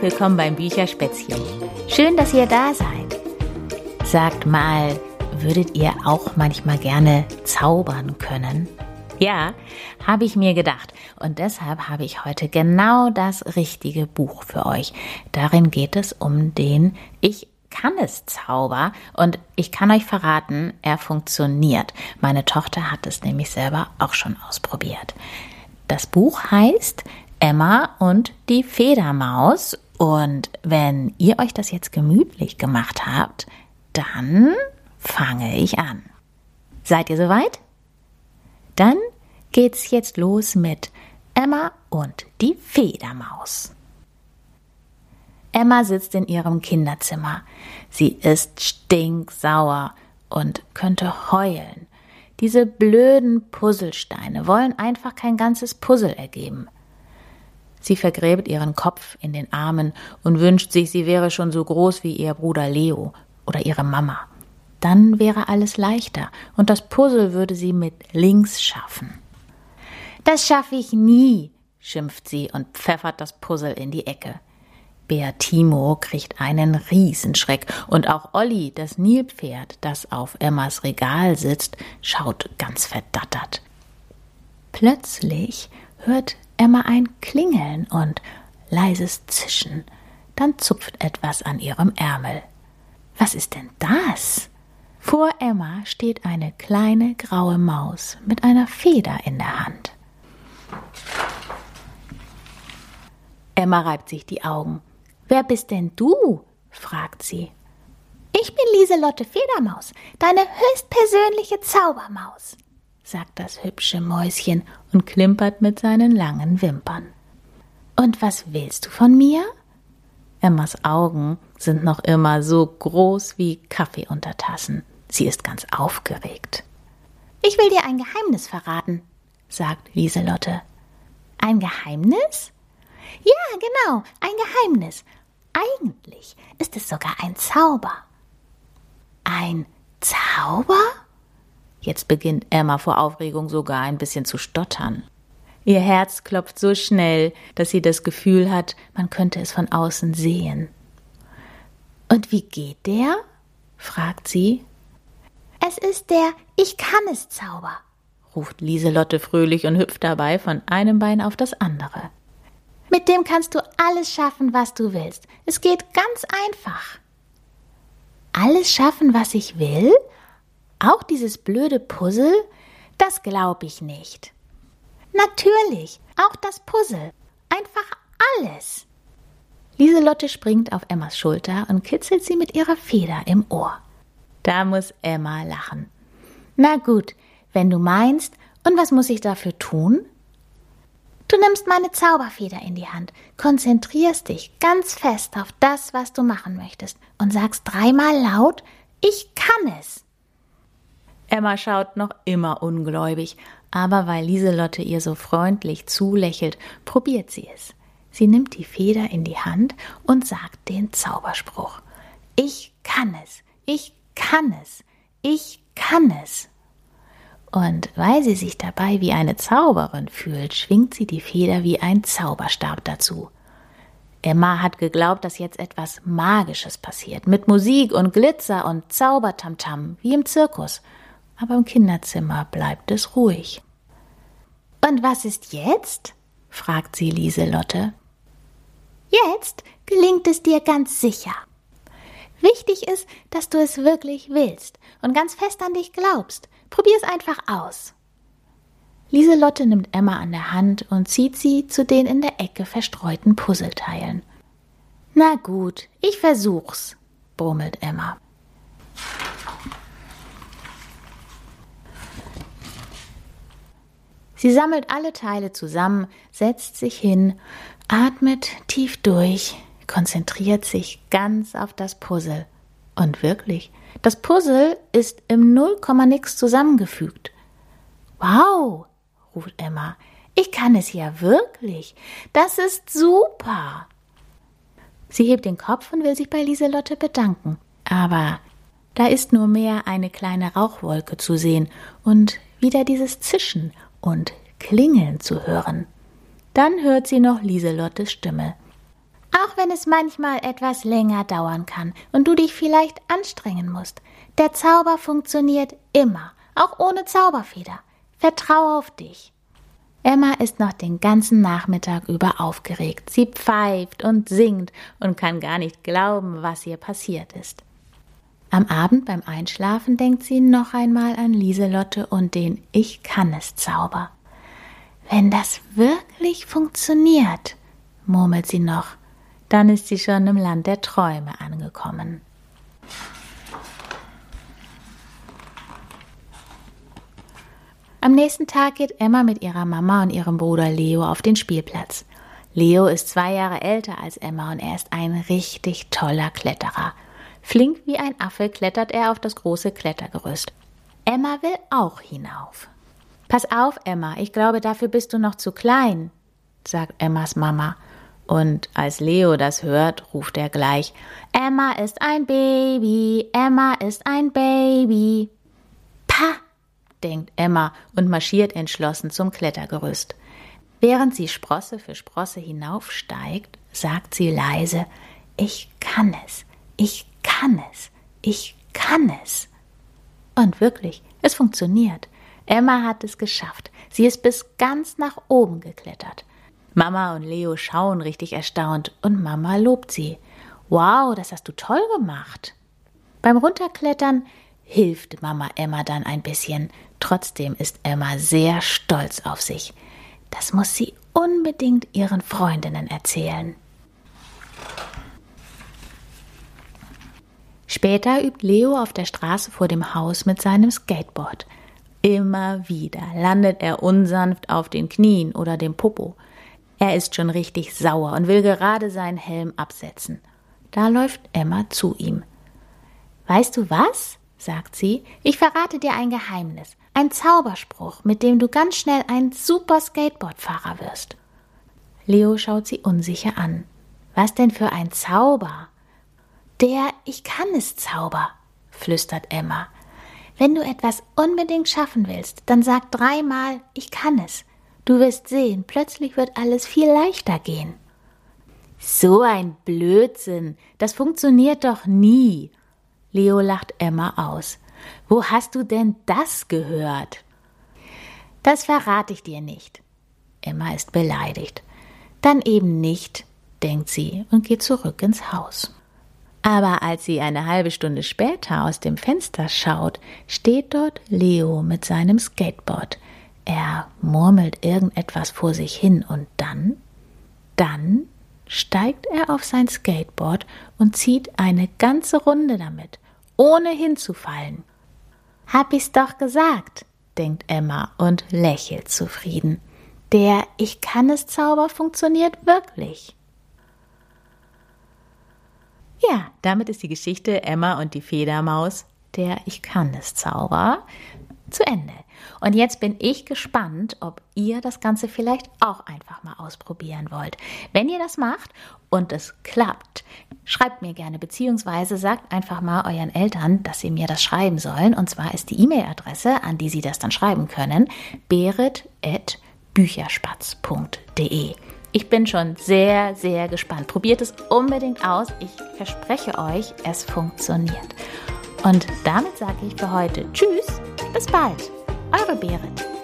Willkommen beim Bücherspätzchen. Schön, dass ihr da seid. Sagt mal, würdet ihr auch manchmal gerne zaubern können? Ja, habe ich mir gedacht. Und deshalb habe ich heute genau das richtige Buch für euch. Darin geht es um den Ich kann es Zauber und ich kann euch verraten, er funktioniert. Meine Tochter hat es nämlich selber auch schon ausprobiert. Das Buch heißt Emma und die Federmaus und wenn ihr euch das jetzt gemütlich gemacht habt, dann fange ich an. Seid ihr soweit? Dann geht's jetzt los mit Emma und die Federmaus. Emma sitzt in ihrem Kinderzimmer. Sie ist stinksauer und könnte heulen. Diese blöden Puzzlesteine wollen einfach kein ganzes Puzzle ergeben. Sie vergräbt ihren Kopf in den Armen und wünscht sich, sie wäre schon so groß wie ihr Bruder Leo oder ihre Mama. Dann wäre alles leichter und das Puzzle würde sie mit links schaffen. Das schaffe ich nie, schimpft sie und pfeffert das Puzzle in die Ecke. Beatimo kriegt einen Riesenschreck und auch Olli, das Nilpferd, das auf Emmas Regal sitzt, schaut ganz verdattert. Plötzlich hört Emma ein Klingeln und leises Zischen. Dann zupft etwas an ihrem Ärmel. Was ist denn das? Vor Emma steht eine kleine graue Maus mit einer Feder in der Hand. Emma reibt sich die Augen. Wer bist denn du? fragt sie. Ich bin Lieselotte Federmaus, deine höchstpersönliche Zaubermaus, sagt das hübsche Mäuschen und klimpert mit seinen langen Wimpern. Und was willst du von mir? Emmas Augen sind noch immer so groß wie Kaffeeuntertassen. Sie ist ganz aufgeregt. Ich will dir ein Geheimnis verraten, sagt Lieselotte. Ein Geheimnis? Ja, genau, ein Geheimnis. Eigentlich ist es sogar ein Zauber. Ein Zauber? Jetzt beginnt Emma vor Aufregung sogar ein bisschen zu stottern. Ihr Herz klopft so schnell, dass sie das Gefühl hat, man könnte es von außen sehen. Und wie geht der? fragt sie. Es ist der Ich kann es Zauber, ruft Lieselotte fröhlich und hüpft dabei von einem Bein auf das andere. Mit dem kannst du alles schaffen, was du willst. Es geht ganz einfach. Alles schaffen, was ich will? Auch dieses blöde Puzzle? Das glaube ich nicht. Natürlich, auch das Puzzle. Einfach alles. Lieselotte springt auf Emmas Schulter und kitzelt sie mit ihrer Feder im Ohr. Da muss Emma lachen. Na gut, wenn du meinst, und was muss ich dafür tun? Du nimmst meine Zauberfeder in die Hand, konzentrierst dich ganz fest auf das, was du machen möchtest und sagst dreimal laut, ich kann es. Emma schaut noch immer ungläubig, aber weil Lieselotte ihr so freundlich zulächelt, probiert sie es. Sie nimmt die Feder in die Hand und sagt den Zauberspruch. Ich kann es, ich kann es, ich kann es. Und weil sie sich dabei wie eine Zauberin fühlt, schwingt sie die Feder wie ein Zauberstab dazu. Emma hat geglaubt, dass jetzt etwas Magisches passiert, mit Musik und Glitzer und Zaubertamtam, wie im Zirkus. Aber im Kinderzimmer bleibt es ruhig. Und was ist jetzt? fragt sie Lieselotte. Jetzt gelingt es dir ganz sicher. Wichtig ist, dass du es wirklich willst und ganz fest an dich glaubst. Probier es einfach aus. Lieselotte nimmt Emma an der Hand und zieht sie zu den in der Ecke verstreuten Puzzleteilen. Na gut, ich versuch's, brummelt Emma. Sie sammelt alle Teile zusammen, setzt sich hin, atmet tief durch, konzentriert sich ganz auf das Puzzle. Und wirklich, das Puzzle ist im Nullkomma-Nix zusammengefügt. Wow, ruft Emma, ich kann es ja wirklich. Das ist super. Sie hebt den Kopf und will sich bei Lieselotte bedanken. Aber da ist nur mehr eine kleine Rauchwolke zu sehen und wieder dieses Zischen und Klingeln zu hören. Dann hört sie noch Lieselottes Stimme. Auch wenn es manchmal etwas länger dauern kann und du dich vielleicht anstrengen musst. Der Zauber funktioniert immer, auch ohne Zauberfeder. Vertraue auf dich. Emma ist noch den ganzen Nachmittag über aufgeregt. Sie pfeift und singt und kann gar nicht glauben, was ihr passiert ist. Am Abend beim Einschlafen denkt sie noch einmal an Lieselotte und den Ich kann es Zauber. Wenn das wirklich funktioniert, murmelt sie noch, dann ist sie schon im Land der Träume angekommen. Am nächsten Tag geht Emma mit ihrer Mama und ihrem Bruder Leo auf den Spielplatz. Leo ist zwei Jahre älter als Emma und er ist ein richtig toller Kletterer. Flink wie ein Affe klettert er auf das große Klettergerüst. Emma will auch hinauf. Pass auf, Emma, ich glaube, dafür bist du noch zu klein, sagt Emmas Mama. Und als Leo das hört, ruft er gleich Emma ist ein Baby, Emma ist ein Baby. Pah, denkt Emma und marschiert entschlossen zum Klettergerüst. Während sie Sprosse für Sprosse hinaufsteigt, sagt sie leise Ich kann es, ich kann es, ich kann es. Und wirklich, es funktioniert. Emma hat es geschafft. Sie ist bis ganz nach oben geklettert. Mama und Leo schauen richtig erstaunt und Mama lobt sie. Wow, das hast du toll gemacht. Beim Runterklettern hilft Mama Emma dann ein bisschen. Trotzdem ist Emma sehr stolz auf sich. Das muss sie unbedingt ihren Freundinnen erzählen. Später übt Leo auf der Straße vor dem Haus mit seinem Skateboard. Immer wieder landet er unsanft auf den Knien oder dem Popo. Er ist schon richtig sauer und will gerade seinen Helm absetzen. Da läuft Emma zu ihm. Weißt du was? sagt sie. Ich verrate dir ein Geheimnis. Ein Zauberspruch, mit dem du ganz schnell ein super Skateboardfahrer wirst. Leo schaut sie unsicher an. Was denn für ein Zauber? Der Ich kann es Zauber, flüstert Emma. Wenn du etwas unbedingt schaffen willst, dann sag dreimal Ich kann es. Du wirst sehen, plötzlich wird alles viel leichter gehen. So ein Blödsinn. Das funktioniert doch nie. Leo lacht Emma aus. Wo hast du denn das gehört? Das verrate ich dir nicht. Emma ist beleidigt. Dann eben nicht, denkt sie und geht zurück ins Haus. Aber als sie eine halbe Stunde später aus dem Fenster schaut, steht dort Leo mit seinem Skateboard. Er murmelt irgendetwas vor sich hin und dann, dann steigt er auf sein Skateboard und zieht eine ganze Runde damit, ohne hinzufallen. Hab ich's doch gesagt, denkt Emma und lächelt zufrieden. Der Ich kann es Zauber funktioniert wirklich. Ja, damit ist die Geschichte Emma und die Federmaus, der Ich kann es Zauber, zu Ende. Und jetzt bin ich gespannt, ob ihr das Ganze vielleicht auch einfach mal ausprobieren wollt. Wenn ihr das macht und es klappt, schreibt mir gerne, beziehungsweise sagt einfach mal euren Eltern, dass sie mir das schreiben sollen. Und zwar ist die E-Mail-Adresse, an die sie das dann schreiben können, beret.bücherspatz.de. Ich bin schon sehr, sehr gespannt. Probiert es unbedingt aus. Ich verspreche euch, es funktioniert. Und damit sage ich für heute Tschüss, bis bald. Eure Berit.